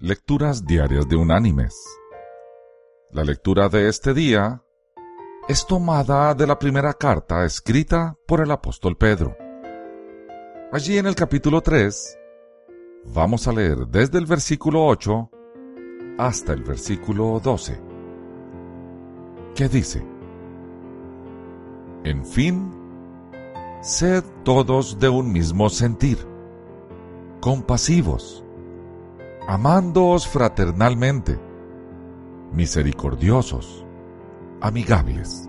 Lecturas Diarias de Unánimes. La lectura de este día es tomada de la primera carta escrita por el apóstol Pedro. Allí en el capítulo 3 vamos a leer desde el versículo 8 hasta el versículo 12, que dice, En fin, sed todos de un mismo sentir, compasivos, amándoos fraternalmente, misericordiosos, amigables.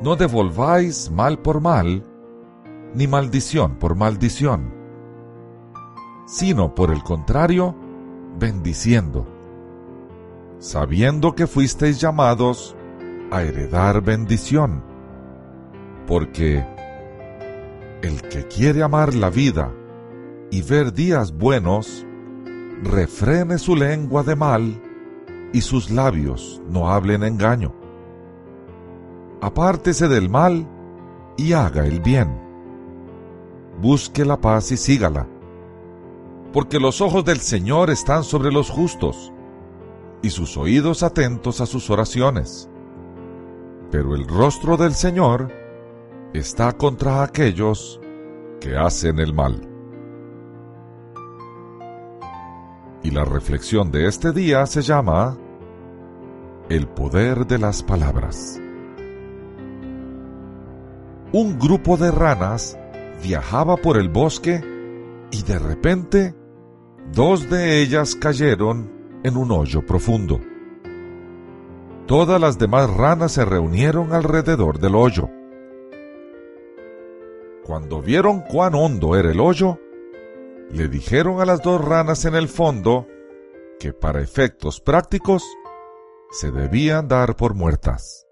No devolváis mal por mal, ni maldición por maldición, sino por el contrario, bendiciendo, sabiendo que fuisteis llamados a heredar bendición, porque el que quiere amar la vida y ver días buenos, refrene su lengua de mal y sus labios no hablen engaño. Apártese del mal y haga el bien. Busque la paz y sígala, porque los ojos del Señor están sobre los justos y sus oídos atentos a sus oraciones. Pero el rostro del Señor está contra aquellos que hacen el mal. Y la reflexión de este día se llama El poder de las palabras. Un grupo de ranas viajaba por el bosque y de repente dos de ellas cayeron en un hoyo profundo. Todas las demás ranas se reunieron alrededor del hoyo. Cuando vieron cuán hondo era el hoyo, le dijeron a las dos ranas en el fondo que para efectos prácticos se debían dar por muertas.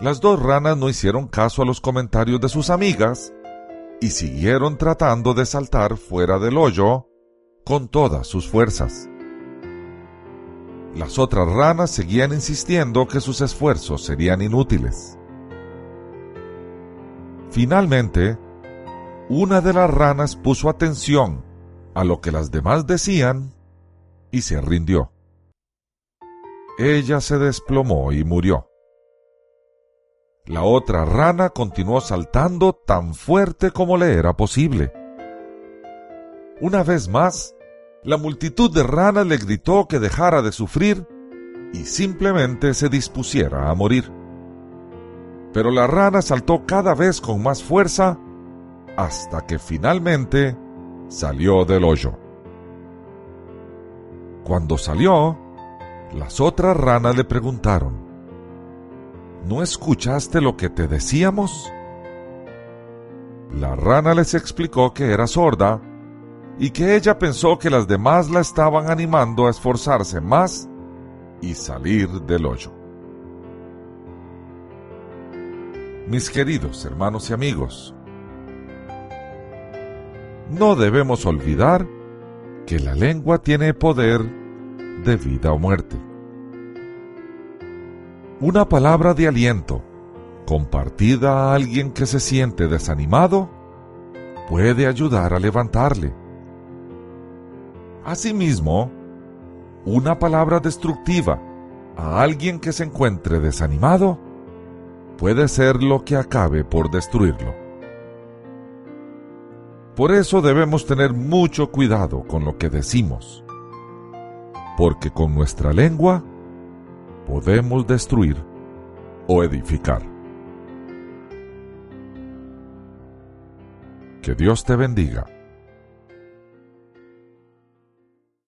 Las dos ranas no hicieron caso a los comentarios de sus amigas y siguieron tratando de saltar fuera del hoyo con todas sus fuerzas. Las otras ranas seguían insistiendo que sus esfuerzos serían inútiles. Finalmente, una de las ranas puso atención a lo que las demás decían y se rindió. Ella se desplomó y murió. La otra rana continuó saltando tan fuerte como le era posible. Una vez más, la multitud de ranas le gritó que dejara de sufrir y simplemente se dispusiera a morir. Pero la rana saltó cada vez con más fuerza hasta que finalmente salió del hoyo. Cuando salió, las otras ranas le preguntaron, ¿No escuchaste lo que te decíamos? La rana les explicó que era sorda y que ella pensó que las demás la estaban animando a esforzarse más y salir del hoyo. Mis queridos hermanos y amigos, no debemos olvidar que la lengua tiene poder de vida o muerte. Una palabra de aliento compartida a alguien que se siente desanimado puede ayudar a levantarle. Asimismo, una palabra destructiva a alguien que se encuentre desanimado puede ser lo que acabe por destruirlo. Por eso debemos tener mucho cuidado con lo que decimos, porque con nuestra lengua podemos destruir o edificar. Que Dios te bendiga.